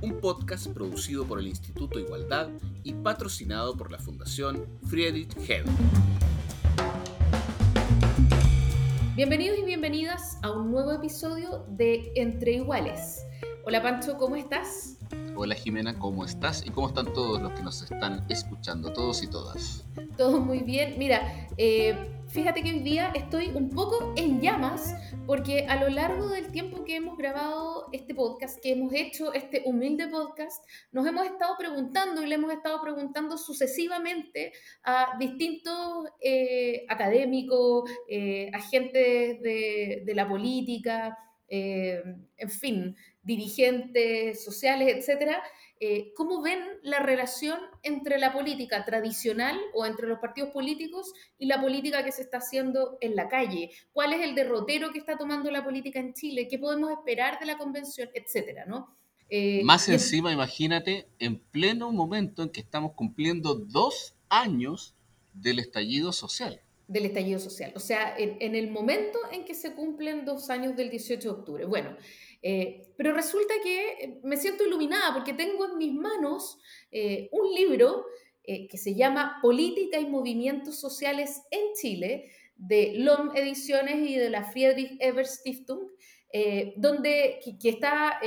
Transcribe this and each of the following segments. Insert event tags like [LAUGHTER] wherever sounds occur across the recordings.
Un podcast producido por el Instituto Igualdad y patrocinado por la Fundación Friedrich Hebel. Bienvenidos y bienvenidas a un nuevo episodio de Entre Iguales. Hola Pancho, ¿cómo estás? Hola Jimena, ¿cómo estás? ¿Y cómo están todos los que nos están escuchando, todos y todas? Todo muy bien. Mira, eh, fíjate que hoy día estoy un poco en llamas porque a lo largo del tiempo que hemos grabado este podcast, que hemos hecho este humilde podcast, nos hemos estado preguntando y le hemos estado preguntando sucesivamente a distintos eh, académicos, eh, agentes de, la política, eh, en fin, dirigentes sociales, etcétera, eh, ¿cómo ven la relación entre la política tradicional o entre los partidos políticos y la política que se está haciendo en la calle? ¿Cuál es el derrotero que está tomando la política en Chile? ¿Qué podemos esperar de la convención? Etcétera, ¿no? Eh, Más encima, imagínate, en pleno momento en que estamos cumpliendo dos años del estallido social. Del estallido social. O sea, en, el momento en que se cumplen dos años del 18 de octubre. Bueno, eh, pero resulta que eh, me siento iluminada porque tengo en mis manos eh, un libro que se llama Política y Movimientos Sociales en Chile, de LOM Ediciones y de la Friedrich Ebert Stiftung, donde, que, está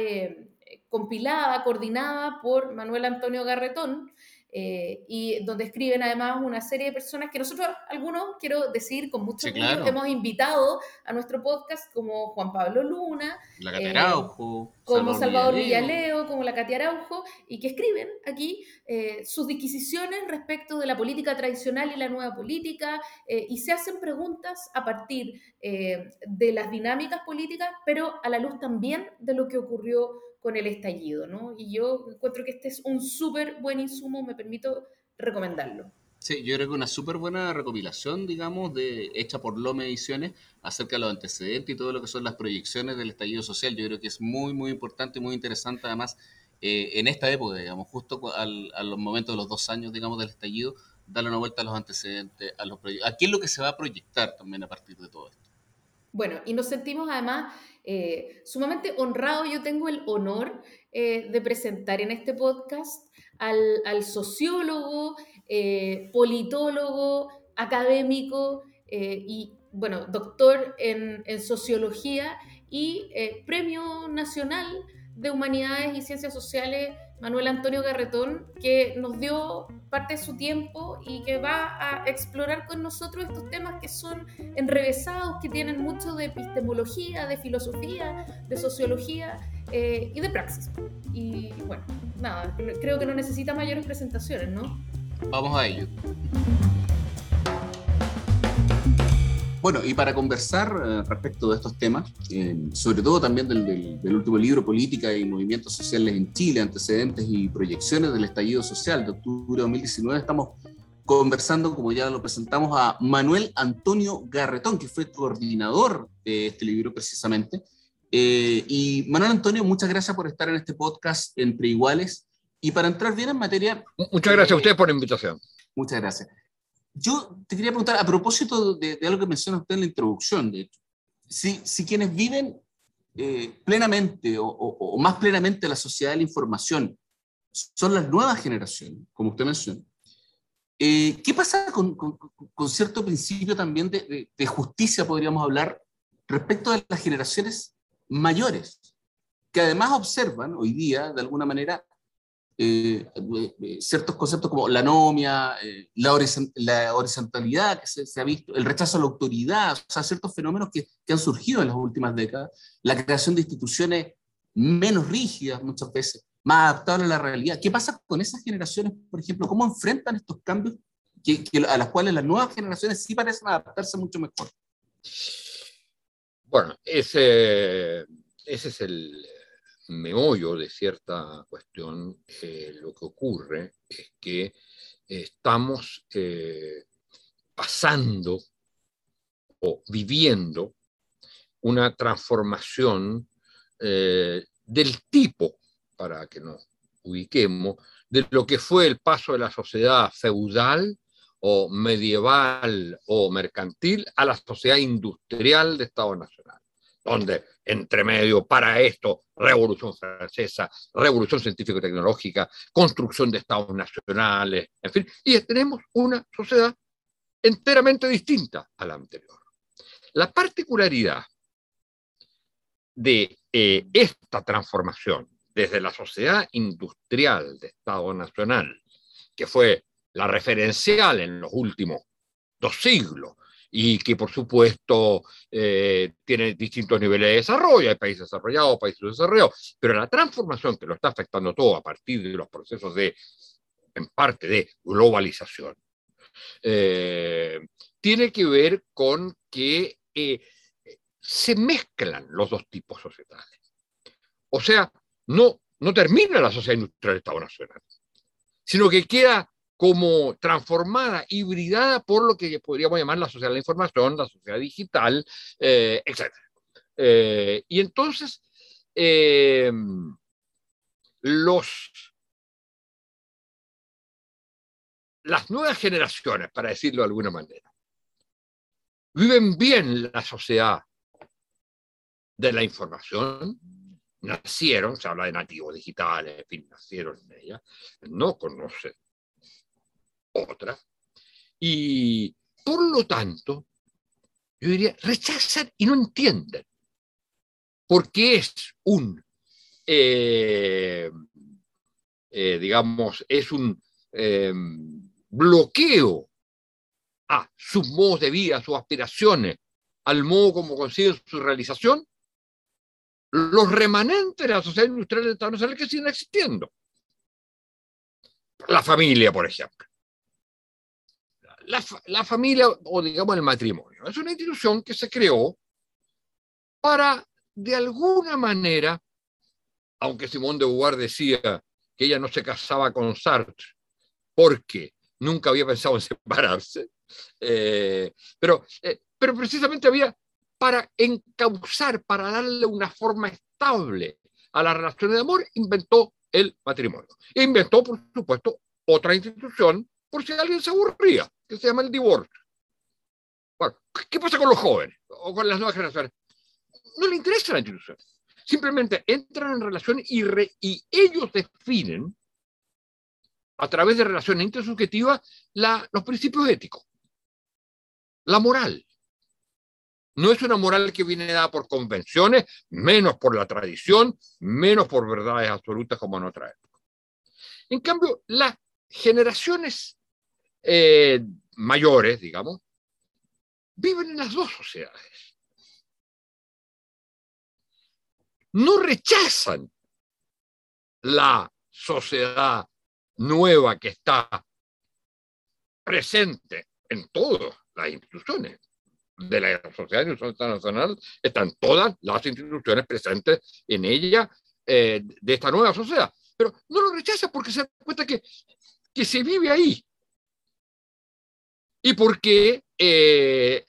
compilada, coordinada por Manuel Antonio Garretón, eh, y donde escriben además una serie de personas que nosotros, algunos, quiero decir con mucho gusto, hemos invitado a nuestro podcast, como Juan Pablo Luna, la Katia eh, Araujo, como Salvador, Villaleo, como la Katia Araujo, y que escriben aquí eh, sus disquisiciones respecto de la política tradicional y la nueva política, y se hacen preguntas a partir de las dinámicas políticas, pero a la luz también de lo que ocurrió con el estallido, ¿no? Y yo encuentro que este es un súper buen insumo, me permito recomendarlo. Sí, yo creo que una súper buena recopilación, digamos, de, hecha por Lome Ediciones acerca de los antecedentes y todo lo que son las proyecciones del estallido social. Yo creo que es muy, muy importante y muy interesante, además, eh, en esta época, digamos, justo al, a los momentos de los dos años, digamos, del estallido, darle una vuelta a los antecedentes, a los proyectos. ¿A qué es lo que se va a proyectar también a partir de todo esto? Bueno, y nos sentimos además eh, sumamente honrados. Yo tengo el honor eh, de presentar en este podcast al, sociólogo, eh, politólogo, académico y, bueno, doctor en, en sociología y premio nacional de humanidades y ciencias sociales Manuel Antonio Garretón, que nos dio parte de su tiempo y que va a explorar con nosotros estos temas que son enrevesados, que tienen mucho de epistemología, de filosofía, de sociología eh, y de praxis. Y bueno, nada, creo que no necesita mayores presentaciones, ¿no? Vamos a ello. Bueno, y para conversar eh, respecto de estos temas, eh, sobre todo también del, último libro, Política y Movimientos Sociales en Chile, antecedentes y proyecciones del estallido social de octubre de 2019, estamos conversando, como ya lo presentamos, a Manuel Antonio Garretón, que fue coordinador de este libro precisamente. Eh, y Manuel Antonio, muchas gracias por estar en este podcast Entre Iguales. Y para entrar bien en materia... Muchas gracias a ustedes por la invitación. Muchas gracias. Yo te quería preguntar, a propósito de, algo que menciona usted en la introducción, de hecho, si, si quienes viven eh, plenamente o, más plenamente la sociedad de la información son las nuevas generaciones, como usted menciona, eh, ¿qué pasa con, con, cierto principio también de, de, justicia, podríamos hablar, respecto de las generaciones mayores, que además observan hoy día, de alguna manera, eh, eh, ciertos conceptos como la anomia, eh, la, horizontalidad que se, ha visto, el rechazo a la autoridad, o sea, ciertos fenómenos que, que, han surgido en las últimas décadas, la creación de instituciones menos rígidas muchas veces, más adaptables a la realidad. ¿Qué pasa con esas generaciones, por ejemplo? ¿Cómo enfrentan estos cambios a las cuales las nuevas generaciones sí parecen adaptarse mucho mejor? Bueno, ese, ese es el, meollo de cierta cuestión, eh, lo que ocurre es que estamos eh, pasando o viviendo una transformación eh, del tipo, para que nos ubiquemos, de lo que fue el paso de la sociedad feudal o medieval o mercantil a la sociedad industrial de Estado Nacional, donde entre medio para esto, Revolución Francesa, Revolución Científico-Tecnológica, construcción de Estados nacionales, en fin, y tenemos una sociedad enteramente distinta a la anterior. La particularidad de eh, esta transformación desde la sociedad industrial de Estado Nacional, que fue la referencial en los últimos dos siglos y que por supuesto eh, tiene distintos niveles de desarrollo, hay países desarrollados, países desarrollados, pero la transformación que lo está afectando todo a partir de los procesos de, en parte, de globalización, eh, tiene que ver con que eh, se mezclan los dos tipos societales. O sea, no, no termina la sociedad industrial Estado Nacional, sino que queda como transformada, hibridada por lo que podríamos llamar la sociedad de la información, la sociedad digital, eh, etc. Eh, y entonces, eh, las nuevas generaciones, para decirlo de alguna manera, viven bien la sociedad de la información, nacieron, se habla de nativos digitales, en fin, nacieron en ella, no conocen otra. Y por lo tanto, yo diría, rechazan y no entienden. Porque es un, eh, eh, digamos, es un eh, bloqueo a sus modos de vida, a sus aspiraciones, al modo como consiguen su realización, los remanentes de la sociedad industrial del Estado Nacional que siguen existiendo. La familia, por ejemplo la, familia, o digamos el matrimonio, es una institución que se creó para, de alguna manera, aunque Simón de Beauvoir decía que ella no se casaba con Sartre porque nunca había pensado en [LAUGHS] separarse, eh, pero, eh, pero precisamente había para encauzar, para darle una forma estable a la relación de amor, inventó el matrimonio. E inventó, por supuesto, otra institución por si alguien se aburría, que se llama el divorcio. Bueno, ¿qué pasa con los jóvenes o con las nuevas generaciones? No le interesa la institución. Simplemente entran en relación y, y ellos definen a través de relaciones intersubjetivas los principios éticos, la moral. No es una moral que viene dada por convenciones, menos por la tradición, menos por verdades absolutas como en otra época. En cambio, las generaciones eh, mayores, digamos, viven en las dos sociedades. No rechazan la sociedad nueva que está presente en todas las instituciones de la sociedad internacional, están todas las instituciones presentes en ella eh, de esta nueva sociedad. Pero no lo rechaza porque se da cuenta que, que se vive ahí, y porque eh,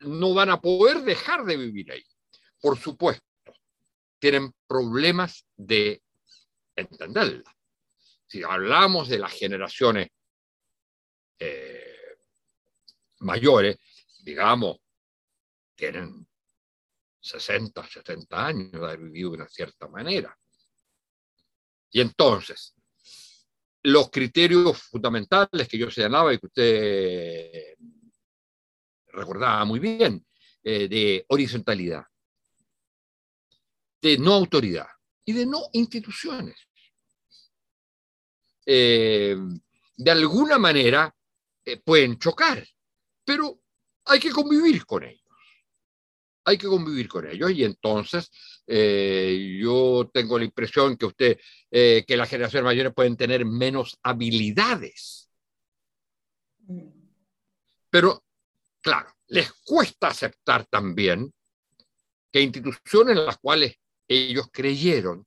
no van a poder dejar de vivir ahí. Por supuesto, tienen problemas de entenderla. Si hablamos de las generaciones eh, mayores, digamos, tienen 60, 70 años de haber vivido de una cierta manera. Y entonces, los criterios fundamentales que yo señalaba y que usted recordaba muy bien, eh, de horizontalidad, de no autoridad y de no instituciones. Eh, de alguna manera eh, pueden chocar, pero hay que convivir con ellos hay que convivir con ellos y entonces eh, yo tengo la impresión que usted, eh, que las generaciones mayores pueden tener menos habilidades. Pero, claro, les cuesta aceptar también que instituciones en las cuales ellos creyeron,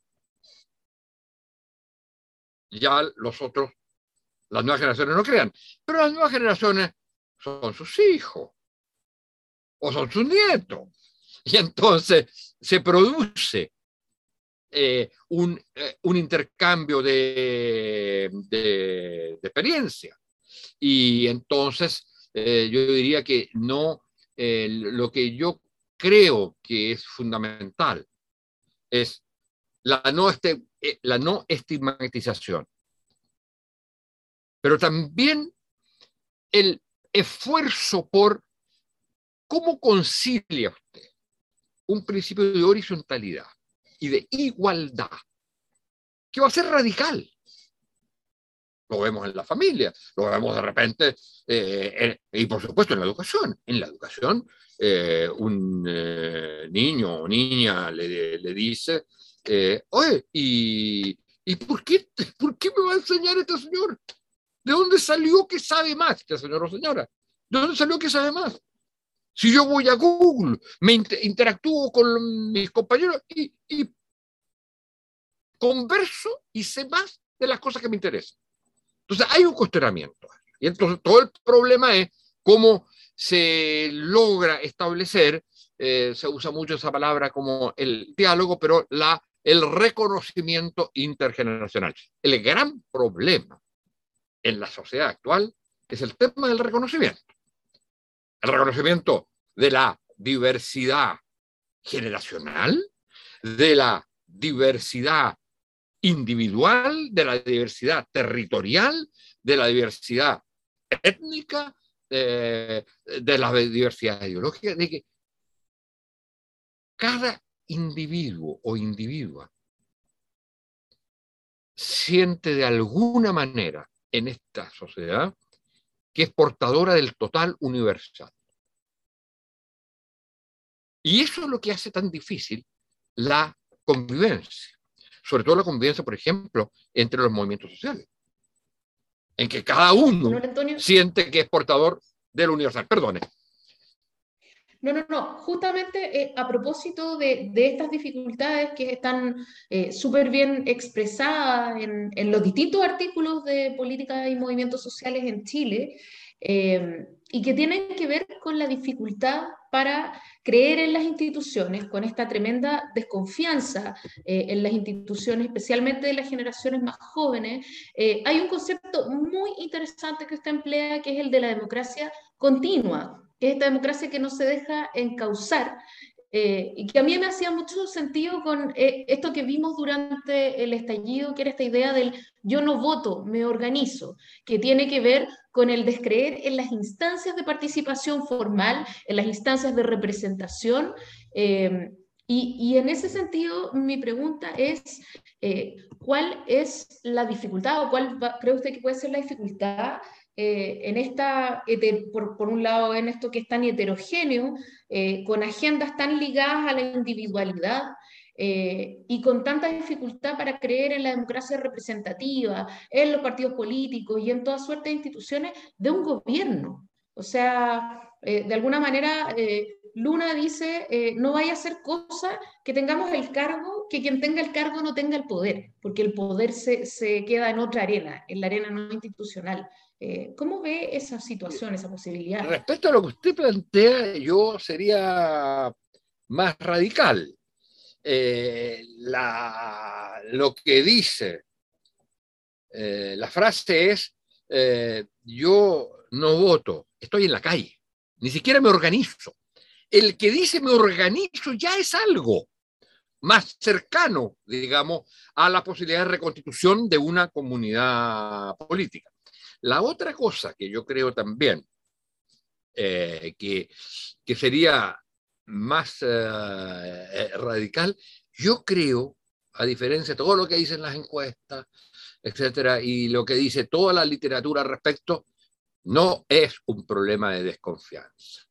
ya los otros, las nuevas generaciones no crean, pero las nuevas generaciones son sus hijos o son sus nietos. [LAUGHS] Y entonces se produce eh, un, eh, un, intercambio de, de, experiencia. Y entonces eh, yo diría que no, lo que yo creo que es fundamental es la no, este, la no estigmatización, pero también el esfuerzo por cómo concilia un principio de horizontalidad y de igualdad, que va a ser radical. Lo vemos en la familia, lo vemos de repente, eh, y por supuesto en la educación. En la educación, eh, un eh, niño o niña le, le dice, oye, ¿y, ¿y por, qué, por qué me va a enseñar este señor? ¿De dónde salió que sabe más, este señor o señora? ¿De dónde salió que sabe más? Si yo voy a Google, me interactúo con mis compañeros y, converso y sé más de las cosas que me interesan. Entonces hay un cuestionamiento. Y entonces todo el problema es cómo se logra establecer, eh, se usa mucho esa palabra como el diálogo, pero la, el reconocimiento intergeneracional. El gran problema en la sociedad actual es el tema del reconocimiento el reconocimiento de la diversidad generacional, de la diversidad individual, de la diversidad territorial, de la diversidad étnica, de, la diversidad ideológica, de que cada individuo o individua siente de alguna manera en esta sociedad que es portadora del total universal. Y eso es lo que hace tan difícil la convivencia, sobre todo la convivencia, por ejemplo, entre los movimientos sociales, en que cada uno siente que es portador del universal. Perdone. No, no, no. Justamente eh, a propósito de, estas dificultades que están eh, súper bien expresadas en, los distintos artículos de política y movimientos sociales en Chile, eh, y que tienen que ver con la dificultad para creer en las instituciones, con esta tremenda desconfianza en las instituciones, especialmente de las generaciones más jóvenes. hay un concepto muy interesante que usted emplea, que es el de la democracia continua que es esta democracia que no se deja encauzar, eh, y que a mí me hacía mucho sentido con eh, esto que vimos durante el estallido, que era esta idea del yo no voto, me organizo, que tiene que ver con el descreer en las instancias de participación formal, en las instancias de representación. Eh, y, y, en ese sentido, mi pregunta es, ¿cuál es la dificultad o cuál cree usted que puede ser la dificultad eh, en esta, por, por, un lado, en esto que es tan heterogéneo, eh, con agendas tan ligadas a la individualidad eh, y con tanta dificultad para creer en la democracia representativa, en los partidos políticos y en toda suerte de instituciones de un gobierno. O sea, de alguna manera, Luna dice, no vaya a ser cosa que tengamos el cargo, que quien tenga el cargo no tenga el poder, porque el poder se, se queda en otra arena, en la arena no institucional. Eh, ¿Cómo ve esa situación, esa posibilidad? Respecto a lo que usted plantea, yo sería más radical. Eh, lo que dice eh, la frase es, yo no voto, estoy en la calle, ni siquiera me organizo. El que dice me organizo ya es algo más cercano, digamos, a la posibilidad de reconstitución de una comunidad política. La otra cosa que yo creo también eh, que, sería más eh, eh, radical, yo creo, a diferencia de todo lo que dicen las encuestas, etcétera, y lo que dice toda la literatura al respecto, no es un problema de desconfianza.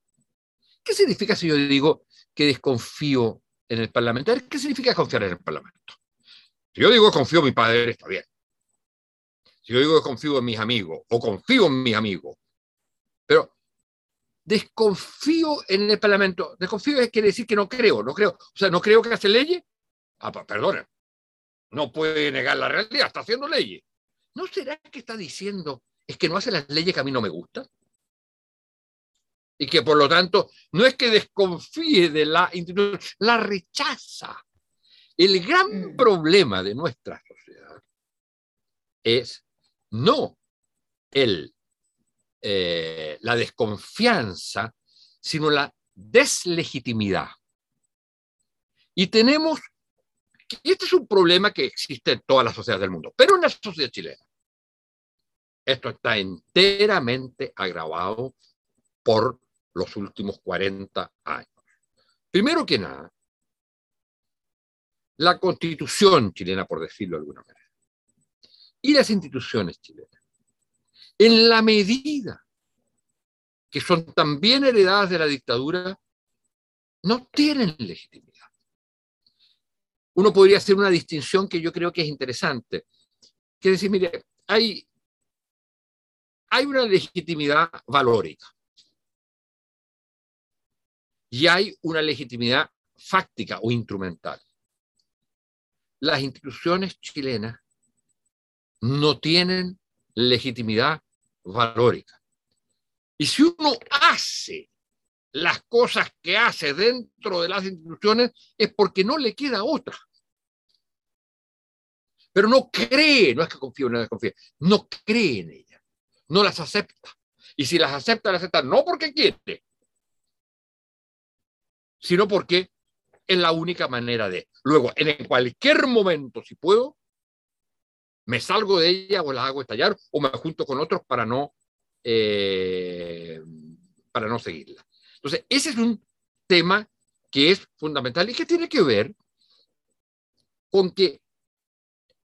¿Qué significa si yo digo que desconfío en el Parlamento? ¿Qué significa confiar en el Parlamento? Si yo digo confío en mi padre, está bien. Si yo digo que confío en mis amigos o confío en mis amigos, pero desconfío en el Parlamento. Desconfío quiere decir que no creo, no creo. O sea, no creo que hace leyes. Ah, perdona, no puede negar la realidad, está haciendo leyes. ¿No será que está diciendo es que no hace las leyes que a mí no me gustan? y que por lo tanto no es que desconfíe de la institución, la rechaza. El gran mm. problema de nuestra sociedad es no el, eh, la desconfianza, sino la deslegitimidad. Y tenemos, este es un problema que existe en todas las sociedades del mundo, pero en la sociedad chilena. Esto está enteramente agravado por los últimos 40 años. Primero que nada, la constitución chilena, por decirlo de alguna manera, y las instituciones chilenas, en la medida que son también heredadas de la dictadura, no tienen legitimidad. Uno podría hacer una distinción que yo creo que es interesante, que decir, mire, hay, hay una legitimidad valórica y hay una legitimidad fáctica o instrumental. Las instituciones chilenas no tienen legitimidad valórica. Y si uno hace las cosas que hace dentro de las instituciones es porque no le queda otra. Pero no cree, no es que confíe no desconfíe, no cree en ellas, no las acepta. Y si las acepta, las acepta no porque quiere, sino porque es la única manera de. Luego, en cualquier momento, si puedo, me salgo de ella o la hago estallar o me junto con otros para no, eh, para no seguirla. Entonces, ese es un tema que es fundamental y que tiene que ver con que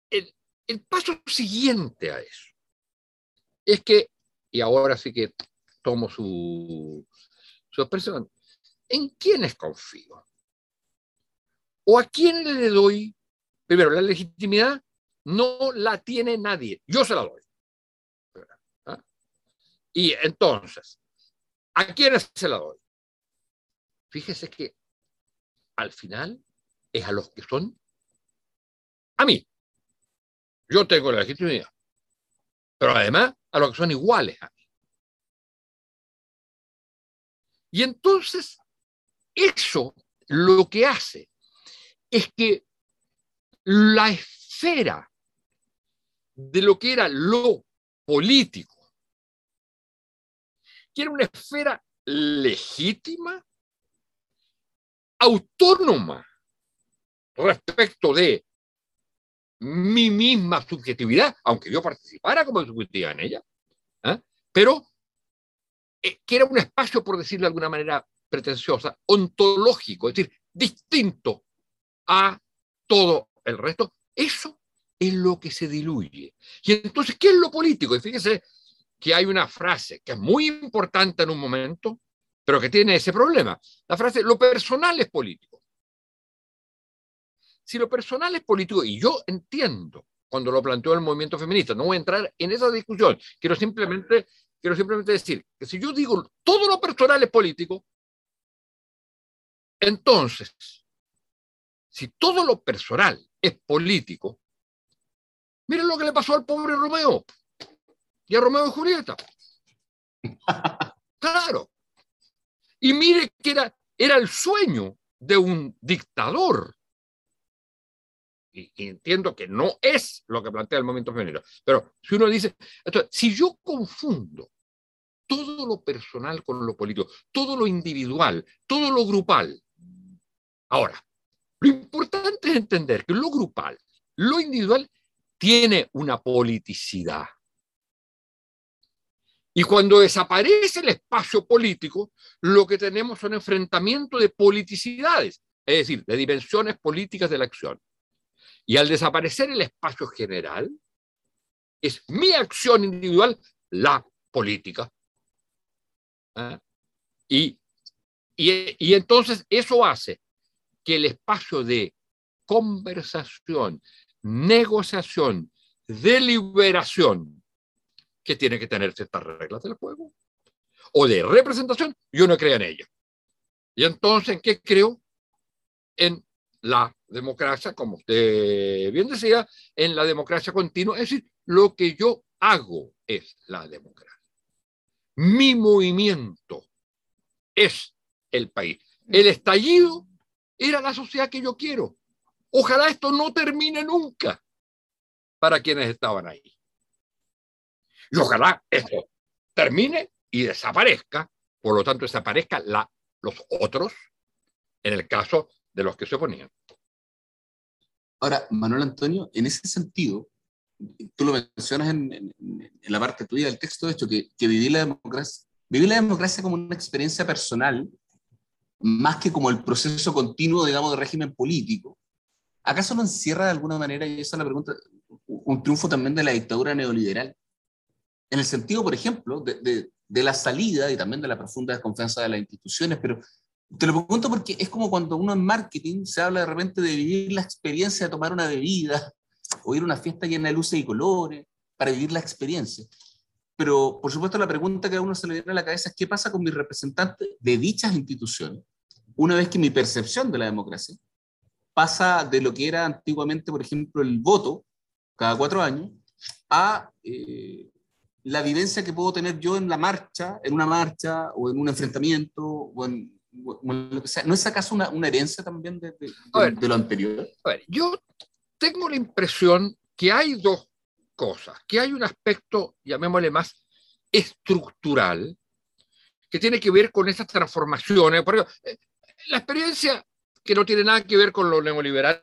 el, el paso siguiente a eso es que, y ahora sí que tomo su, su expresión, ¿en quiénes confío? ¿O a quién le doy? Primero, la legitimidad no la tiene nadie, yo se la doy. ¿Ah? Y entonces, ¿a quiénes se la doy? Fíjese que al final es a los que son a mí. Yo tengo la legitimidad. Pero además a los que son iguales a mí. Y entonces eso lo que hace es que la esfera de lo que era lo político, que era una esfera legítima, autónoma respecto de mi misma subjetividad, aunque yo participara como subjetiva en ella, ¿eh? pero eh, que era un espacio, por decirlo de alguna manera, pretenciosa, ontológico, es decir, distinto a todo el resto, eso es lo que se diluye. Y entonces, ¿qué es lo político? Y fíjese que hay una frase que es muy importante en un momento, pero que tiene ese problema. La frase, lo personal es político. Si lo personal es político, y yo entiendo cuando lo planteó el movimiento feminista, no voy a entrar en esa discusión, quiero simplemente, quiero simplemente decir que si yo digo todo lo personal es político, entonces, si todo lo personal es político, miren lo que le pasó al pobre Romeo y a Romeo y Julieta. [LAUGHS] Claro. Y mire que era, era el sueño de un dictador. Y, entiendo que no es lo que plantea el movimiento femenino. Pero si uno dice, si yo confundo todo lo personal con lo político, todo lo individual, todo lo grupal, Ahora, lo importante es entender que lo grupal, lo individual, tiene una politicidad. Y cuando desaparece el espacio político, lo que tenemos son enfrentamientos de politicidades, es decir, de dimensiones políticas de la acción. Y al desaparecer el espacio general, es mi acción individual la política. ¿Ah? Y, y, y entonces eso hace que el espacio de conversación, negociación, deliberación, que tiene que tener ciertas reglas del juego, o de representación, yo no creo en ella. Y entonces, ¿en qué creo? En la democracia, como usted bien decía, en la democracia continua, es decir, lo que yo hago es la democracia. Mi movimiento es el país. El estallido era la sociedad que yo quiero. Ojalá esto no termine nunca para quienes estaban ahí. Y ojalá esto termine y desaparezca, por lo tanto desaparezca los otros, en el caso de los que se oponían. Ahora, Manuel Antonio, en ese sentido, tú lo mencionas en, la parte tuya del texto, de hecho, que, que la democracia, la democracia como una experiencia personal, más que como el proceso continuo, digamos, de régimen político, ¿acaso no encierra de alguna manera, y esa es la pregunta, un triunfo también de la dictadura neoliberal? En el sentido, por ejemplo, de, de la salida y también de la profunda desconfianza de las instituciones, pero te lo pregunto porque es como cuando uno en marketing se habla de repente de vivir la experiencia de tomar una bebida o ir a una fiesta llena de luces y colores para vivir la experiencia. Pero, por supuesto, la pregunta que a uno se le viene a la cabeza es qué pasa con mis representantes de dichas instituciones una vez que mi percepción de la democracia pasa de lo que era antiguamente, por ejemplo, el voto cada cuatro años a eh, la vivencia que puedo tener yo en la marcha, en una marcha o en un enfrentamiento o en, lo que sea. ¿No es acaso una, una herencia también de, de, lo anterior? A ver, yo tengo la impresión que hay dos cosas, que hay un aspecto, llamémosle más, estructural, que tiene que ver con esas transformaciones. Por ejemplo, eh, la experiencia que no tiene nada que ver con lo neoliberal,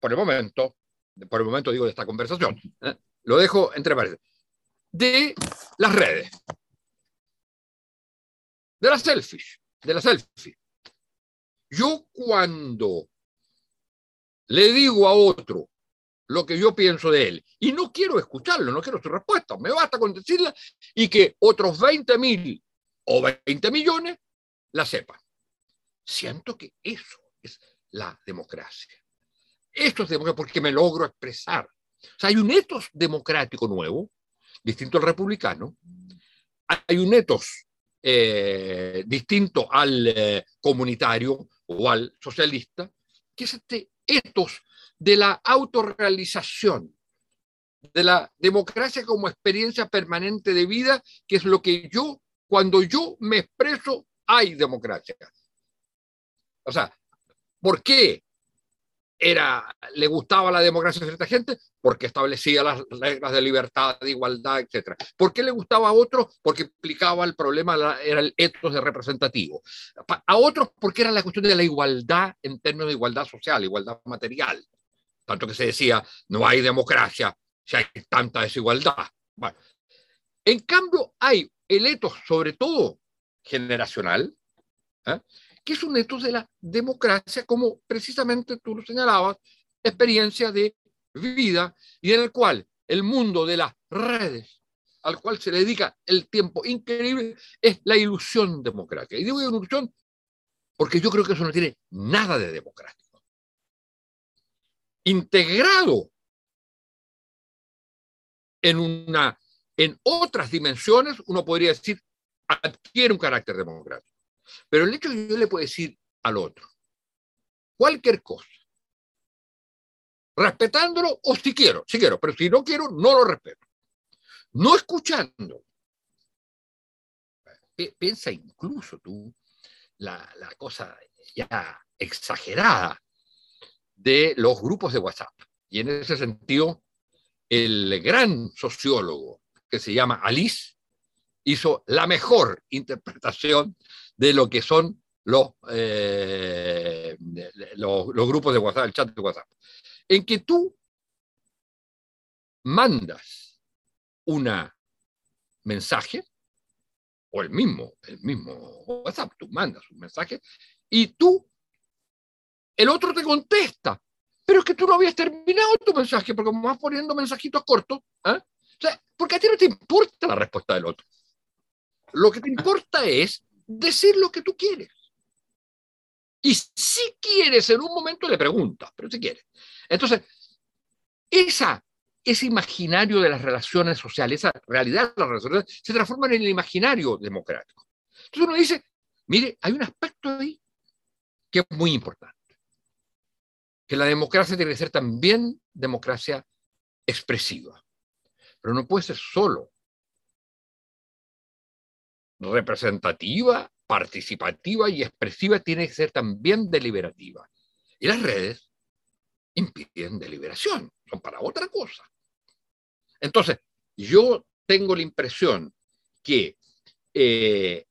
por el momento, por el momento digo de esta conversación, ¿eh? lo dejo entre paréntesis, de las redes, de las selfies, de la selfie. Yo cuando le digo a otro lo que yo pienso de él y no quiero escucharlo, no quiero su respuesta, me basta con decirla y que otros 20 mil o 20 millones la sepan. Siento que eso es la democracia. Esto es democracia porque me logro expresar. O sea, hay un etos democrático nuevo, distinto al republicano. Hay un etos eh, distinto al eh, comunitario o al socialista, que es este etos de la autorrealización, de la democracia como experiencia permanente de vida, que es lo que yo, cuando yo me expreso, hay democracia. O sea, ¿por qué era, le gustaba la democracia a cierta gente? Porque establecía las reglas de libertad, de igualdad, etc. ¿Por qué le gustaba a otros? Porque implicaba el problema, era el etos de representativo. A otros porque era la cuestión de la igualdad en términos de igualdad social, igualdad material. Tanto que se decía, no hay democracia si hay tanta desigualdad. Bueno, en cambio, hay el etos, sobre todo generacional, ¿eh? Que es un etos de la democracia, como precisamente tú lo señalabas, experiencia de vida y en el cual el mundo de las redes, al cual se le dedica el tiempo increíble, es la ilusión democrática. Y digo ilusión porque yo creo que eso no tiene nada de democrático. Integrado en, una, en otras dimensiones, uno podría decir, adquiere un carácter democrático. Pero el hecho de que yo le puedo decir al otro cualquier cosa, respetándolo o si quiero, si quiero, pero si no quiero, no lo respeto. No escuchando. Piensa incluso tú la, la cosa ya exagerada de los grupos de WhatsApp. Y en ese sentido, el gran sociólogo que se llama Alice hizo la mejor interpretación de lo que son los, eh, los, grupos de WhatsApp, el chat de WhatsApp, en que tú mandas una mensaje, o el mismo, el mismo WhatsApp, tú mandas un mensaje, y tú, el otro te contesta, pero es que tú no habías terminado tu mensaje, porque como vas poniendo mensajitos cortos, ¿eh? o sea, porque a ti no te importa la respuesta del otro. Lo que te importa es decir lo que tú quieres. Y si quieres, en un momento le preguntas, pero si quieres. Entonces, esa, ese imaginario de las relaciones sociales, esa realidad de las relaciones sociales, se transforma en el imaginario democrático. Entonces uno dice, mire, hay un aspecto ahí que es muy importante. Que la democracia tiene que ser también democracia expresiva. Pero no puede ser solo representativa, participativa y expresiva tiene que ser también deliberativa. Y las redes impiden deliberación, son para otra cosa. Entonces, yo tengo la impresión que eh,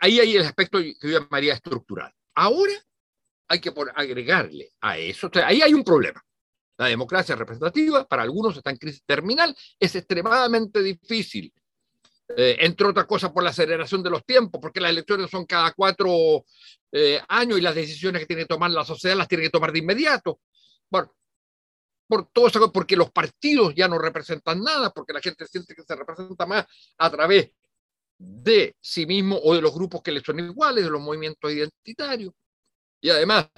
ahí hay el aspecto que yo llamaría estructural. Ahora hay que agregarle a eso, ahí hay un problema. La democracia representativa, para algunos está en crisis terminal, es extremadamente difícil, eh, entre otras cosas por la aceleración de los tiempos, porque las elecciones son cada cuatro eh, años y las decisiones que tiene que tomar la sociedad las tiene que tomar de inmediato. Bueno, por todo eso, porque los partidos ya no representan nada, porque la gente siente que se representa más a través de sí mismo o de los grupos que le son iguales, de los movimientos identitarios. Y además,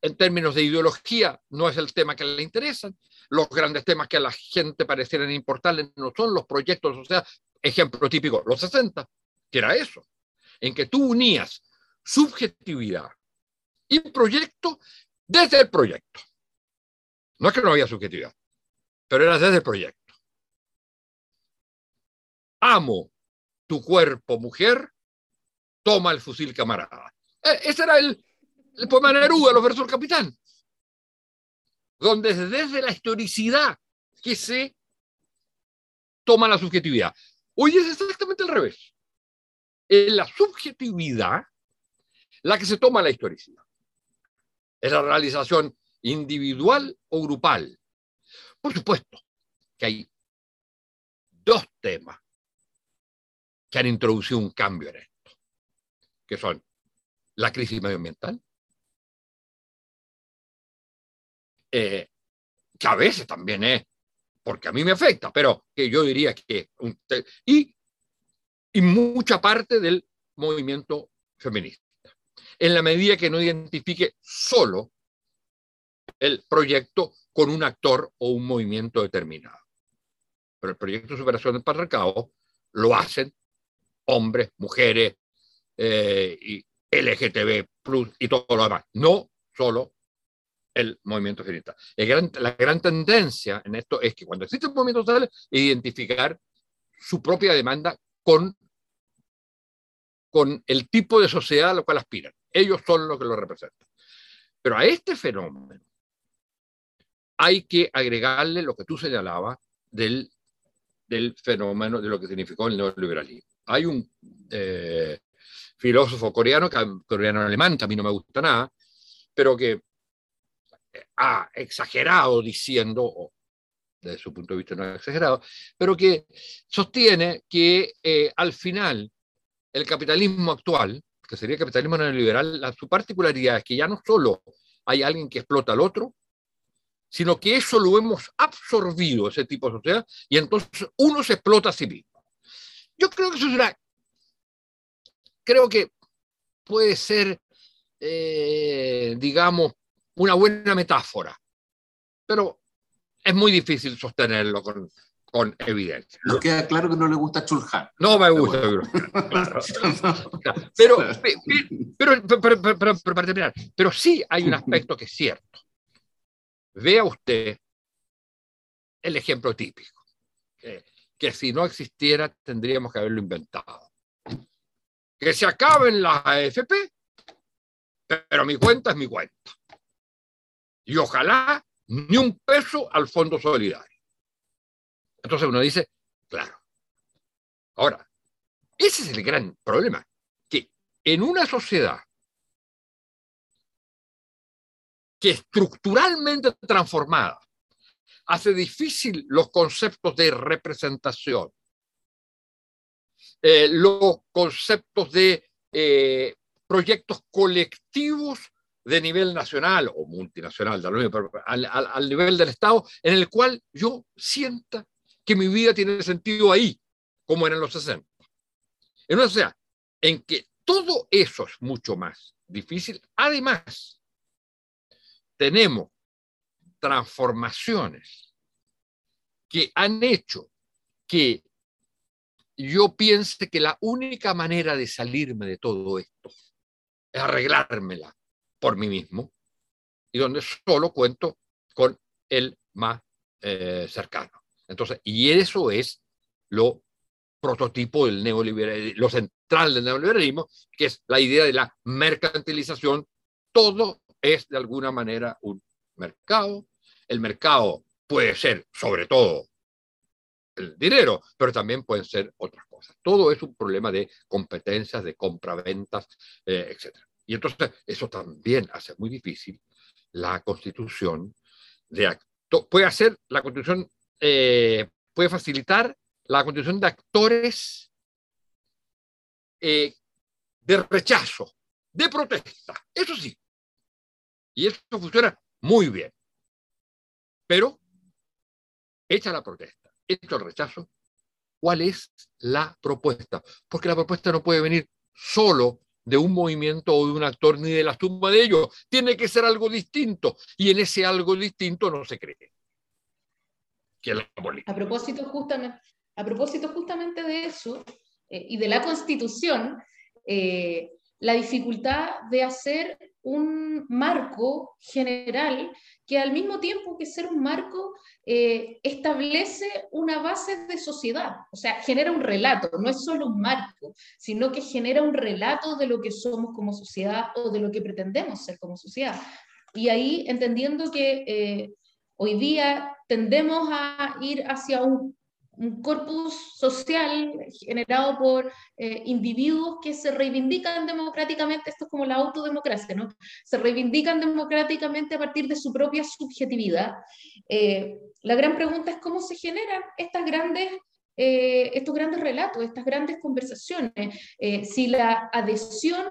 en términos de ideología, no es el tema que le interesan. Los grandes temas que a la gente parecieran importarles no son los proyectos, o sea, ejemplo típico, los 60, que era eso, en que tú unías subjetividad y proyecto desde el proyecto. No es que no había subjetividad, pero era desde el proyecto. Amo tu cuerpo, mujer, toma el fusil, camarada. E, ese era el, el poema Neruda, los versos capitán, donde desde la historicidad que se toma la subjetividad. Hoy es exactamente al revés. Es la subjetividad la que se toma la historicidad. Es la realización individual o grupal. Por supuesto que hay dos temas que han introducido un cambio en esto, que son la crisis medioambiental, eh, que a veces también es, porque a mí me afecta, pero que yo diría que... y, y mucha parte del movimiento feminista, en la medida que no identifique solo el proyecto con un actor o un movimiento determinado. Pero el proyecto de superación del patriarcado lo hacen hombres, mujeres, eh, y LGTB, y todo lo demás. No solo el movimiento feminista. la gran tendencia en esto es que cuando existe un movimiento social, identificar su propia demanda con, con el tipo de sociedad a la cual aspiran. Ellos son los que lo representan. Pero a este fenómeno hay que agregarle lo que tú señalabas del, del fenómeno de lo que significó el neoliberalismo hay un eh, filósofo coreano, coreano alemán, que a mí no me gusta nada, pero que ha exagerado diciendo, desde su punto de vista no ha exagerado, pero que sostiene que eh, al final el capitalismo actual, que sería el capitalismo neoliberal, su particularidad es que ya no solo hay alguien que explota al otro, sino que eso lo hemos absorbido, ese tipo de sociedad, y entonces uno se explota a sí mismo. Yo creo que eso será, creo que puede ser, eh, digamos, una buena metáfora, pero es muy difícil sostenerlo con, con evidencia. Nos queda claro que no le gusta Chulhan. No me gusta pero, pero, pero, pero, sí hay un aspecto que es cierto. Vea usted el ejemplo típico que si no existiera tendríamos que haberlo inventado. Que se acaben las AFP, pero mi cuenta es mi cuenta. Y ojalá ni un peso al Fondo Solidario. Entonces uno dice, claro. Ahora, ese es el gran problema, que en una sociedad que estructuralmente transformada hace difícil los conceptos de representación, eh, los conceptos de eh, proyectos colectivos de nivel nacional o multinacional, al, nivel del Estado, en el cual yo sienta que mi vida tiene sentido ahí, como en los 60. En una sociedad en que todo eso es mucho más difícil, además, tenemos transformaciones que han hecho que yo piense que la única manera de salirme de todo esto es arreglármela por mí mismo y donde solo cuento con el más eh, cercano. Entonces, y eso es lo prototipo del neoliberalismo, lo central del neoliberalismo, que es la idea de la mercantilización. Todo es de alguna manera un mercado. El mercado puede ser, sobre todo, el dinero, pero también pueden ser otras cosas. Todo es un problema de competencias, de compraventas, eh, etc. Y entonces eso también hace muy difícil la constitución de puede hacer la constitución eh, puede facilitar la constitución de actores eh, de rechazo, de protesta, eso sí. Y eso funciona muy bien. Pero, hecha la protesta, hecho el rechazo, ¿cuál es la propuesta? Porque la propuesta no puede venir solo de un movimiento o de un actor ni de la suma de ellos. Tiene que ser algo distinto. Y en ese algo distinto no se cree. A propósito, justamente, a propósito justamente de eso eh, y de la constitución, eh, la dificultad de hacer un marco general que al mismo tiempo que ser un marco eh, establece una base de sociedad, o sea, genera un relato, no es solo un marco, sino que genera un relato de lo que somos como sociedad o de lo que pretendemos ser como sociedad. Y ahí entendiendo que Hoy día tendemos a ir hacia un, corpus social generado por eh, individuos que se reivindican democráticamente, esto es como la autodemocracia, ¿no? Se reivindican democráticamente a partir de su propia subjetividad. Eh, la gran pregunta es cómo se generan estas grandes eh, estos grandes relatos, estas grandes conversaciones, si la adhesión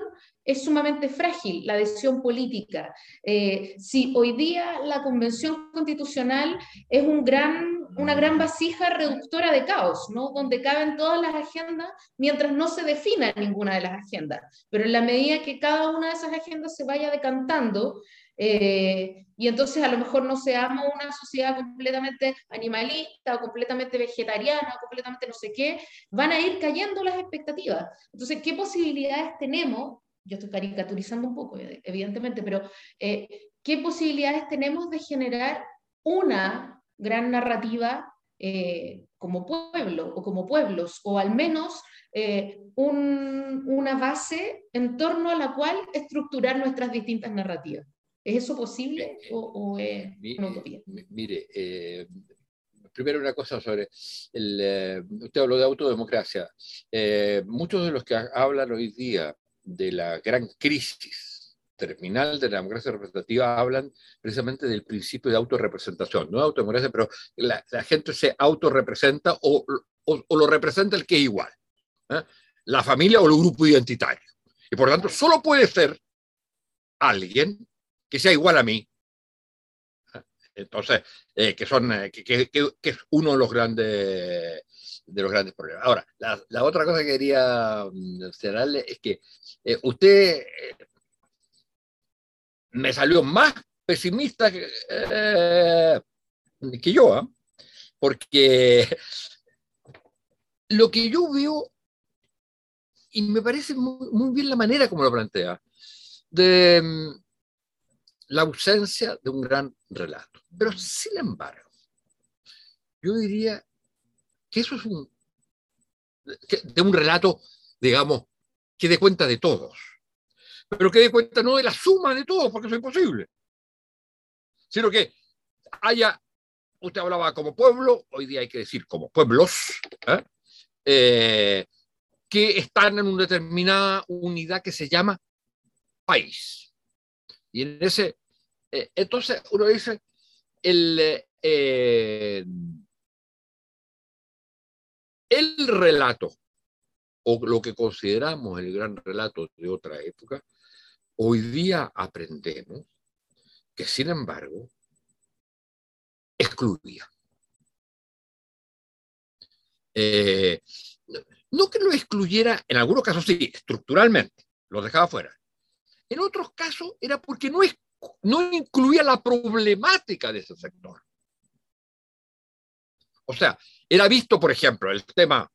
es sumamente frágil la adhesión política. Eh, si hoy día la Convención Constitucional es una gran vasija reductora de caos, ¿no? donde caben todas las agendas mientras no se defina ninguna de las agendas. Pero en la medida que cada una de esas agendas se vaya decantando, eh, y entonces a lo mejor no seamos una sociedad completamente animalista o completamente vegetariana o completamente no sé qué, van a ir cayendo las expectativas. Entonces, ¿qué posibilidades tenemos yo estoy caricaturizando un poco, evidentemente, pero eh, ¿qué posibilidades tenemos de generar una gran narrativa eh, como pueblo o como pueblos, o al menos eh, una base en torno a la cual estructurar nuestras distintas narrativas? ¿Es eso posible o, es una utopía? Mire, primero una cosa sobre, el, usted habló de autodemocracia. muchos de los que hablan hoy día de la gran crisis terminal de la democracia representativa hablan precisamente del principio de autorrepresentación, no de autodemocracia, pero la, gente se autorrepresenta o, o, lo representa el que es igual, ¿eh? la familia o el grupo identitario. Y por lo tanto, solo puede ser alguien que sea igual a mí. ¿eh? Entonces, eh, que, son, que, es uno de los grandes de los grandes problemas. Ahora, la, otra cosa que quería mm, señalarle es que eh, usted eh, me salió más pesimista que, eh, yo, ¿ah? porque [LAUGHS] lo que yo veo, y me parece muy, muy bien la manera como lo plantea, de mm, la ausencia de un gran relato. Pero sin embargo, yo diría que eso es un, de un relato, digamos, que dé cuenta de todos, pero que dé cuenta no de la suma de todos, porque eso es imposible, sino que haya, usted hablaba como pueblo, hoy día hay que decir como pueblos, ¿eh? Eh, que están en una determinada unidad que se llama país. Y en ese, eh, entonces uno dice, el, el relato, o lo que consideramos el gran relato de otra época, hoy día aprendemos que, sin embargo, excluía. Eh, no que lo excluyera, en algunos casos sí, estructuralmente, lo dejaba fuera. En otros casos era porque no, no incluía la problemática de ese sector. O sea, era visto, por ejemplo, el tema,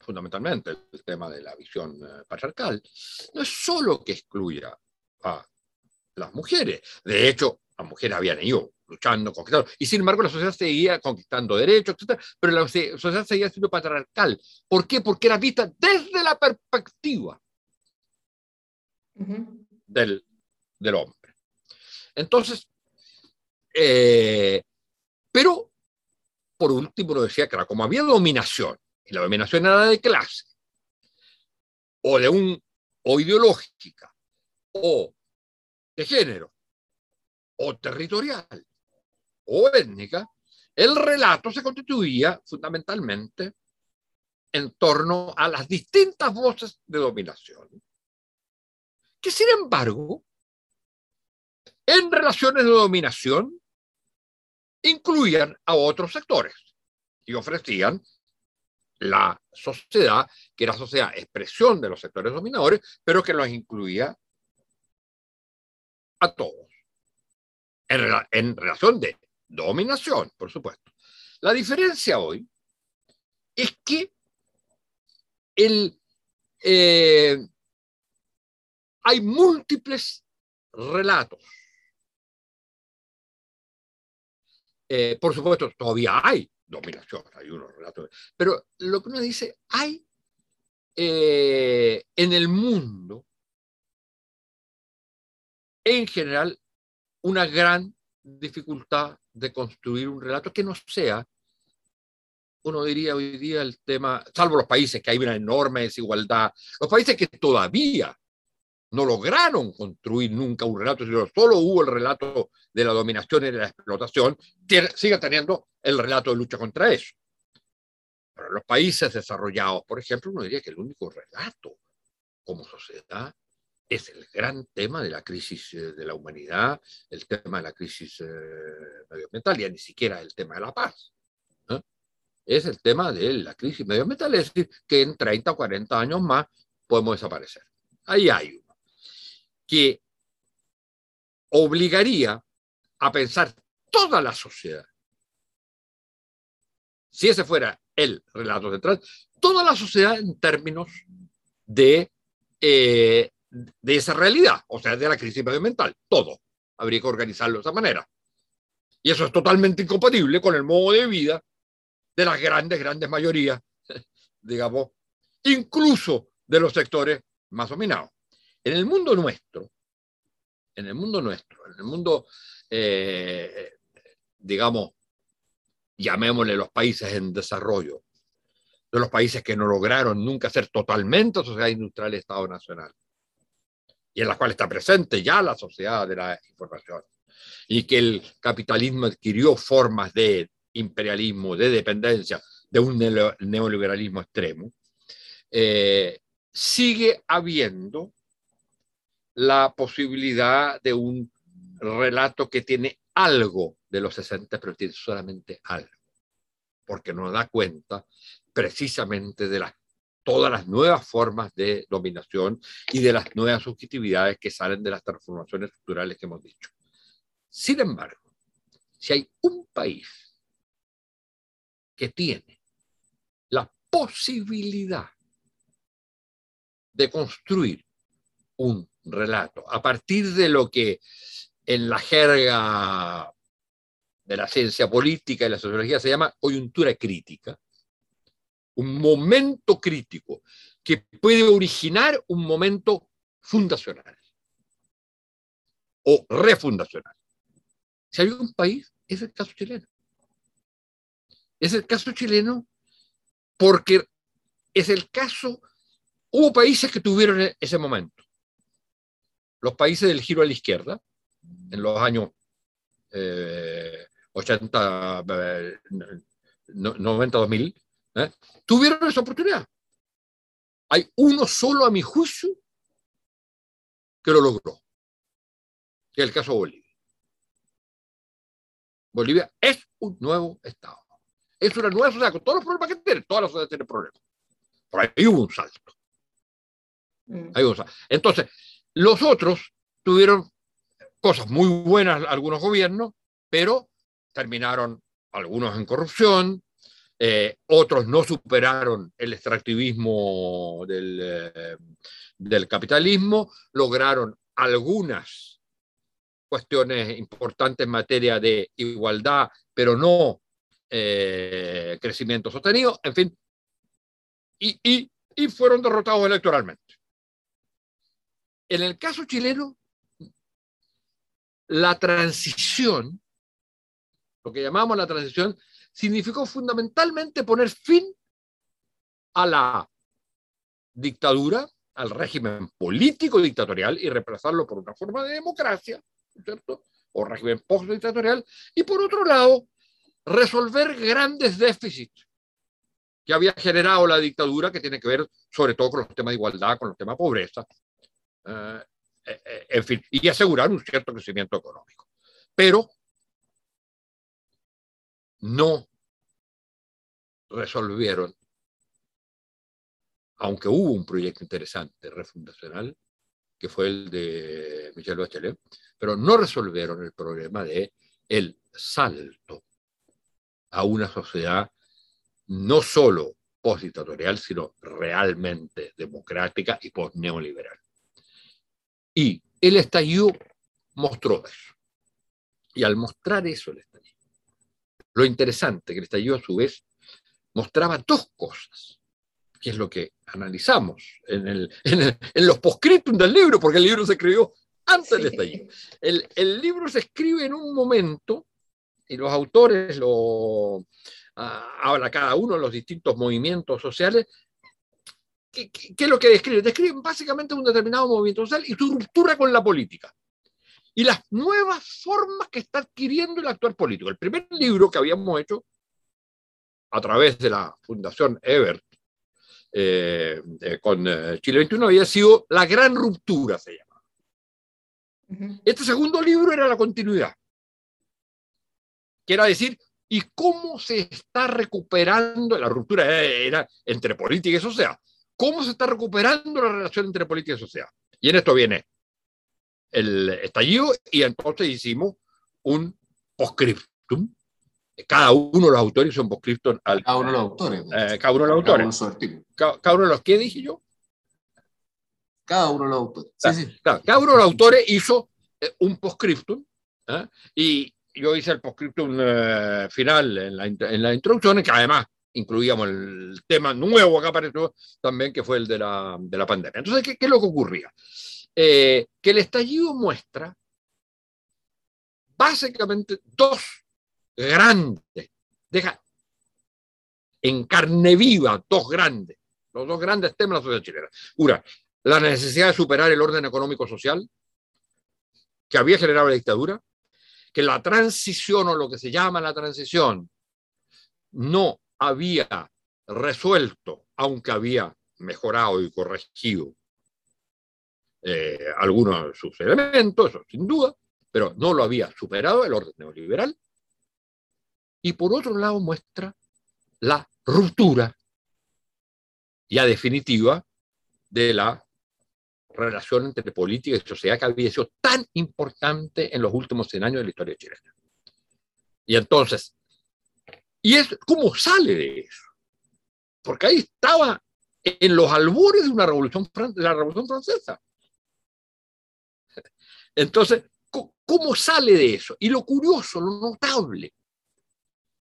fundamentalmente el tema de la visión eh, patriarcal, no es solo que excluya a las mujeres. De hecho, las mujeres habían ido luchando, conquistando. Y sin embargo, la sociedad seguía conquistando derechos, etc. Pero la sociedad seguía siendo patriarcal. ¿Por qué? Porque era vista desde la perspectiva del, del, hombre. Entonces, eh, pero por último lo decía que como había dominación, y la dominación era de clase, o de un, o ideológica, o de género, o territorial, o étnica, el relato se constituía fundamentalmente en torno a las distintas voces de dominación, que sin embargo, en relaciones de dominación, incluían a otros sectores y ofrecían la sociedad, que era sociedad expresión de los sectores dominadores, pero que los incluía a todos, en, relación de dominación, por supuesto. La diferencia hoy es que eh, hay múltiples relatos. Eh, por supuesto, todavía hay dominación, hay unos relatos, pero lo que uno dice, hay eh, en el mundo, en general, una gran dificultad de construir un relato que no sea, uno diría hoy día el tema, salvo los países que hay una enorme desigualdad, los países que todavía no lograron construir nunca un relato, sino solo hubo el relato de la dominación y de la explotación, sigue teniendo el relato de lucha contra eso. Pero los países desarrollados, por ejemplo, uno diría que el único relato como sociedad es el gran tema de la crisis eh, de la humanidad, el tema de la crisis eh, medioambiental, ya ni siquiera el tema de la paz. Es el tema de la crisis medioambiental, es decir, que en 30 o 40 años más podemos desaparecer. Ahí hay. Que obligaría a pensar toda la sociedad. Si ese fuera el relato central, toda la sociedad en términos de eh, de esa realidad, o sea, de la crisis medioambiental. Todo habría que organizarlo de esa manera. Y eso es totalmente incompatible con el modo de vida de las grandes, grandes mayorías, [LAUGHS] digamos, incluso de los sectores más dominados. En el mundo nuestro, en el mundo nuestro, en el mundo, eh, digamos, llamémosle los países en desarrollo, de los países que no lograron nunca ser totalmente sociedad industrial y Estado nacional y en la cual está presente ya la sociedad de la información, y que el capitalismo adquirió formas de imperialismo, de dependencia, de un neoliberalismo extremo, eh, sigue habiendo la posibilidad de un relato que tiene algo de los 60, pero tiene solamente algo, porque nos da cuenta precisamente de las todas las nuevas formas de dominación y de las nuevas subjetividades que salen de las transformaciones culturales que hemos dicho. Sin embargo, si hay un país que tiene la posibilidad de construir un relato a partir de lo que en la jerga de la ciencia política y la sociología se llama coyuntura crítica, un momento crítico que puede originar un momento fundacional o refundacional. Si hay un país, es el caso chileno. Es el caso chileno porque es el caso, hubo países que tuvieron ese momento. Los países del giro a la izquierda, en los años 80, 90, 2000, ¿eh? tuvieron esa oportunidad. Hay uno solo, a mi juicio, que lo logró, que es el caso de Bolivia. Bolivia es un nuevo Estado. Es una nueva sociedad con todos los problemas que tiene. Todas las sociedades tienen problemas. Pero ahí hubo un salto. Mm. Ahí hubo un salto. Entonces, los otros tuvieron cosas muy buenas, algunos gobiernos, pero terminaron algunos en corrupción, eh, otros no superaron el extractivismo del, eh, del capitalismo, lograron algunas cuestiones importantes en materia de igualdad, pero no eh, crecimiento sostenido, en fin, y fueron derrotados electoralmente. En el caso chileno, la transición, lo que llamamos la transición, significó fundamentalmente poner fin a la dictadura, al régimen político dictatorial y reemplazarlo por una forma de democracia, ¿cierto? O régimen post-dictatorial, y por otro lado, resolver grandes déficits que había generado la dictadura, que tiene que ver sobre todo con los temas de igualdad, con los temas de pobreza, eh, eh, eh, en fin, y asegurar un cierto crecimiento económico. Pero no resolvieron, aunque hubo un proyecto interesante refundacional, que fue el de Michel Bachelet, pero no resolvieron el problema de el salto a una sociedad no solo post-dictatorial, sino realmente democrática y post-neoliberal. Y el estallido mostró eso. Y al mostrar eso el estallido, lo interesante que el estallido a su vez mostraba dos cosas, que es lo que analizamos en, el, en, los postscriptum del libro, porque el libro se escribió antes del estallido. El, el, libro se escribe en un momento, y los autores lo ah, habla cada uno de los distintos movimientos sociales, ¿qué, es lo que describen? Describen básicamente un determinado movimiento social y su ruptura con la política. Y las nuevas formas que está adquiriendo el actual político. El primer libro que habíamos hecho a través de la Fundación Ebert eh, eh, con eh, Chile 21 había sido La Gran Ruptura, se llama. Este segundo libro era la continuidad. Quiero decir, ¿y cómo se está recuperando? La ruptura era entre política y sociedad cómo se está recuperando la relación entre política y sociedad. Y en esto viene el estallido y entonces hicimos un postscriptum. Cada uno de los autores hizo un postscriptum al... Cada uno de los autores. Eh, cada uno de los autores. Cada, cada, uno de los, ¿qué dije yo? Cada uno de los autores. Sí, sí. cada uno de los autores hizo eh, un postscriptum ¿eh? y yo hice el postscriptum final en la, en la introducción, que además incluíamos el tema nuevo que apareció también, que fue el de la, de la pandemia. Entonces, ¿qué, ¿qué, es lo que ocurría? Eh, que el estallido muestra básicamente dos grandes, deja en carne viva dos grandes, los dos grandes temas de la sociedad chilena. Una, la necesidad de superar el orden económico-social que había generado la dictadura, que la transición o lo que se llama la transición no había resuelto, aunque había mejorado y corregido eh, algunos de sus elementos, eso sin duda, pero no lo había superado el orden neoliberal. Y por otro lado muestra la ruptura ya definitiva de la relación entre política y sociedad que había sido tan importante en los últimos 100 años de la historia chilena. Y entonces, y es cómo sale de eso. Porque ahí estaba en los albores de una revolución, la revolución francesa. Entonces, ¿cómo sale de eso? Y lo curioso, lo notable,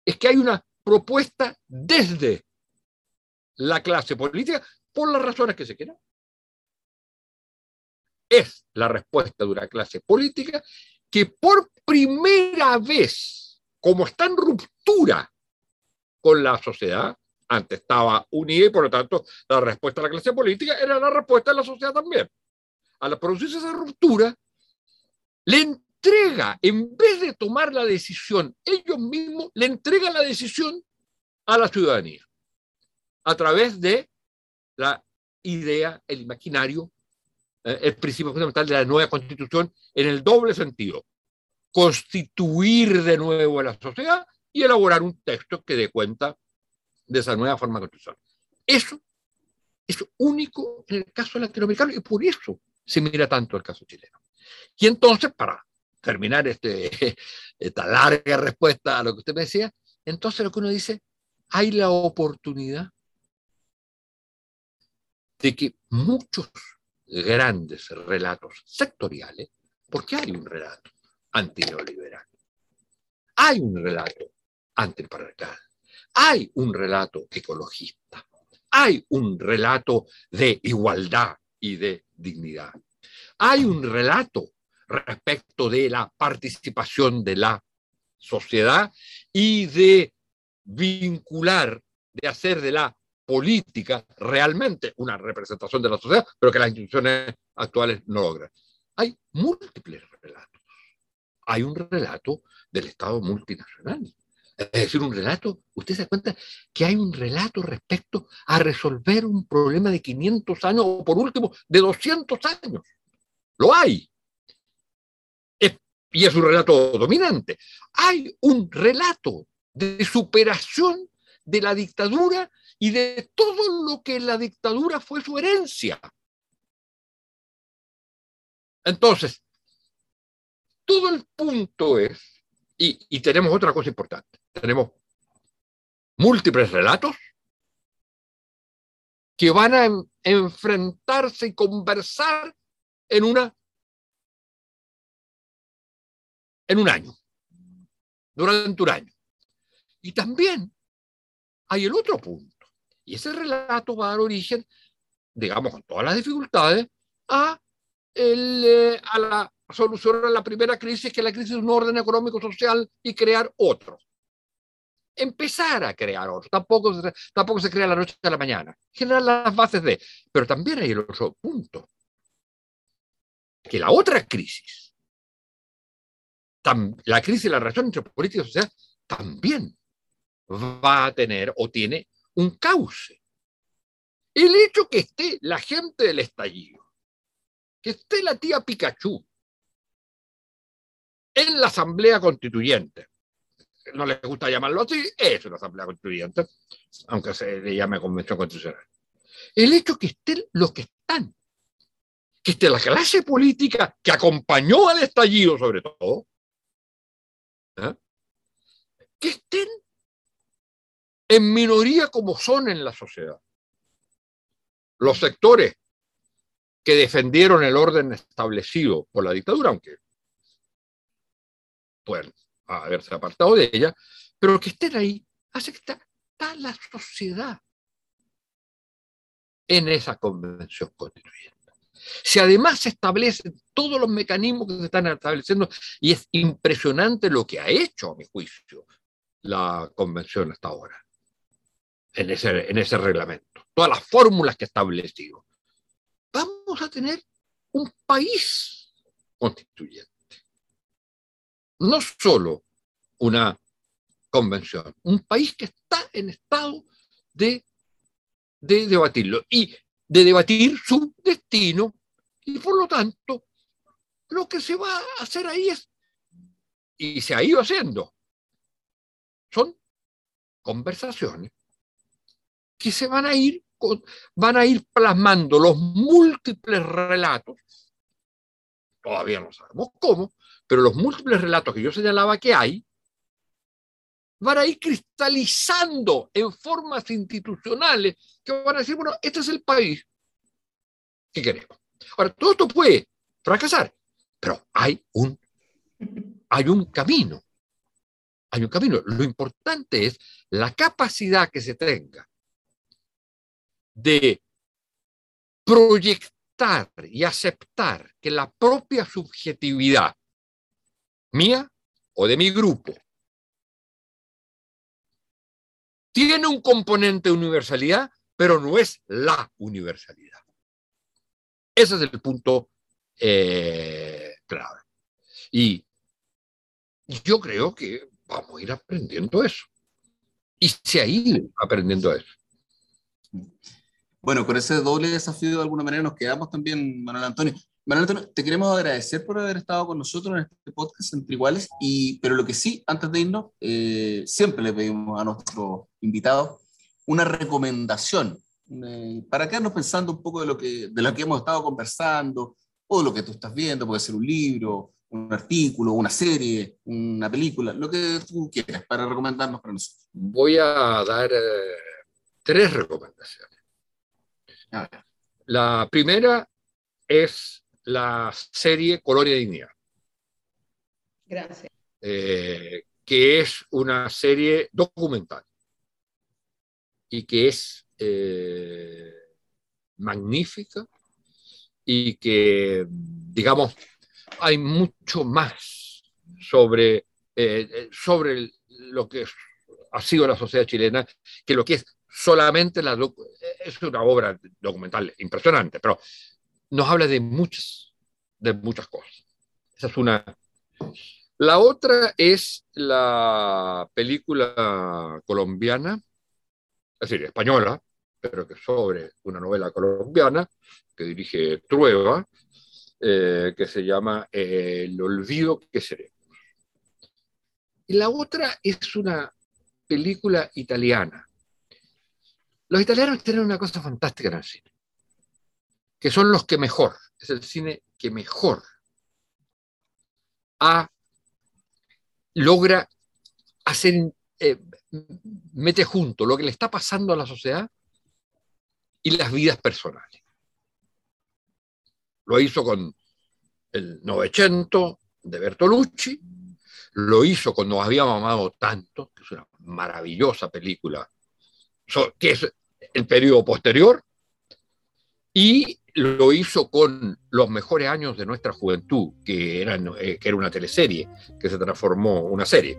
es que hay una propuesta desde la clase política por las razones que se quieran. Es la respuesta de una clase política que por primera vez, como está en ruptura con la sociedad. Antes estaba unida y por lo tanto la respuesta de la clase política era la respuesta de la sociedad también. Al producirse esa ruptura, le entrega, en vez de tomar la decisión ellos mismos, le entregan la decisión a la ciudadanía a través de la idea, el imaginario, eh, el principio fundamental de la nueva constitución en el doble sentido. Constituir de nuevo a la sociedad y elaborar un texto que dé cuenta de esa nueva forma construcción. Eso es único en el caso latinoamericano y por eso se mira tanto el caso chileno. Y entonces, para terminar este, [LAUGHS] esta larga respuesta a lo que usted me decía, entonces lo que uno dice, hay la oportunidad de que muchos grandes relatos sectoriales, porque hay un relato, antineoliberal. Hay un relato antipatriarcal. Hay un relato ecologista. Hay un relato de igualdad y de dignidad. Hay un relato respecto de la participación de la sociedad y de vincular, de hacer de la política realmente una representación de la sociedad, pero que las instituciones actuales no logran. Hay múltiples relatos. Hay un relato del Estado multinacional. Es decir, un relato, usted se da cuenta que hay un relato respecto a resolver un problema de 500 años o por último de 200 años. Lo hay. y es un relato dominante. Hay un relato de superación de la dictadura y de todo lo que la dictadura fue su herencia. Entonces, todo el punto es, y, tenemos otra cosa importante, tenemos múltiples relatos que van a enfrentarse y conversar en una en un año, durante un año. Y también hay el otro punto, y ese relato va a dar origen, digamos, con todas las dificultades, a, el, eh, a la solución a la primera crisis, que es la crisis de un orden económico-social, y crear otro. Empezar a crear otro. Tampoco, tampoco se crea la noche a la mañana. Generar las bases de. Pero también hay el otro punto. Que la otra crisis, la crisis de la relación entre política y sociedad, también va a tener o tiene un cauce. El hecho que esté la gente del estallido, que esté la tía Pikachu en la Asamblea Constituyente, no les gusta llamarlo así, es una Asamblea Constituyente, aunque se le llame Convención Constitucional. El hecho que estén los que están, que esté la clase política que acompañó al estallido sobre todo, ¿eh? que estén en minoría como son en la sociedad. Los sectores que defendieron el orden establecido por la dictadura, aunque pueden haberse apartado de ella, pero que estén ahí hace que está, la sociedad en esa convención constituyente. Si además se establecen todos los mecanismos que se están estableciendo, y es impresionante lo que ha hecho, a mi juicio, la convención hasta ahora en ese, en ese reglamento, todas las fórmulas que ha establecido. Vamos a tener un país constituyente. No solo una convención, un país que está en estado de, de debatirlo y de debatir su destino y por lo tanto lo que se va a hacer ahí es, y se ha ido haciendo, son conversaciones que se van a ir, van a ir plasmando los múltiples relatos, todavía no sabemos cómo, pero los múltiples relatos que yo señalaba que hay, van a ir cristalizando en formas institucionales que van a decir, bueno, este es el país que queremos. Ahora, todo esto puede fracasar, pero hay un, hay un camino. Hay un camino. Lo importante es la capacidad que se tenga de proyectar y aceptar que la propia subjetividad mía o de mi grupo tiene un componente de universalidad, pero no es la universalidad. Ese es el punto eh, clave. Y yo creo que vamos a ir aprendiendo eso. Y se ha ido aprendiendo eso. Bueno, con ese doble desafío de alguna manera nos quedamos también, Manuel Antonio. Manuel te queremos agradecer por haber estado con nosotros en este podcast entre iguales, y, pero lo que sí, antes de irnos, eh, siempre le pedimos a nuestros invitados una recomendación eh, para quedarnos pensando un poco de lo, que, de lo que hemos estado conversando o lo que tú estás viendo, puede ser un libro, un artículo, una serie, una película, lo que tú quieras para recomendarnos para nosotros. Voy a dar eh, tres recomendaciones. La primera es la serie Colonia Dignidad. Gracias. Eh, que es una serie documental y que es eh, magnífica y que, digamos, hay mucho más sobre, eh, sobre lo que ha sido la sociedad chilena que lo que es solamente la... Es una obra documental impresionante, pero nos habla de muchas, de muchas cosas. Esa es una. La otra es la película colombiana, es decir, española, pero que sobre una novela colombiana que dirige Trueba, eh, que se llama El olvido que seremos. Y la otra es una película italiana. Los italianos tienen una cosa fantástica en el cine, que son los que mejor, es el cine que mejor logra hacer, eh, mete junto lo que le está pasando a la sociedad y las vidas personales. Lo hizo con el Novecento de Bertolucci, lo hizo con Nos habíamos amado tanto, que es una maravillosa película, que es el periodo posterior, y lo hizo con los mejores años de nuestra juventud, que, eran, eh, que era una teleserie, que se transformó, una serie,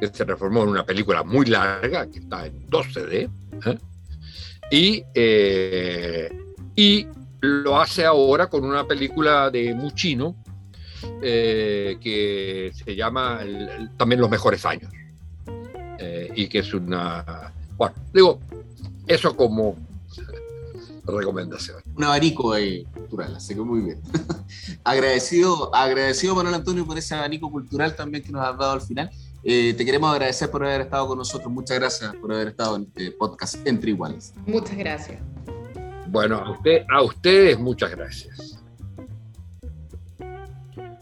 que se transformó en una película muy larga, que está en 12D, ¿eh? y, eh, y lo hace ahora con una película de Muchino, que se llama también Los Mejores Años, y que es una... Bueno, digo, eso como recomendación. Un abanico cultural, así que muy bien. [LAUGHS] agradecido, agradecido Manuel Antonio por ese abanico cultural también que nos has dado al final. Eh, te queremos agradecer por haber estado con nosotros. Muchas gracias por haber estado en este podcast Entre Iguales. Muchas gracias. Bueno, a, usted, a ustedes muchas gracias.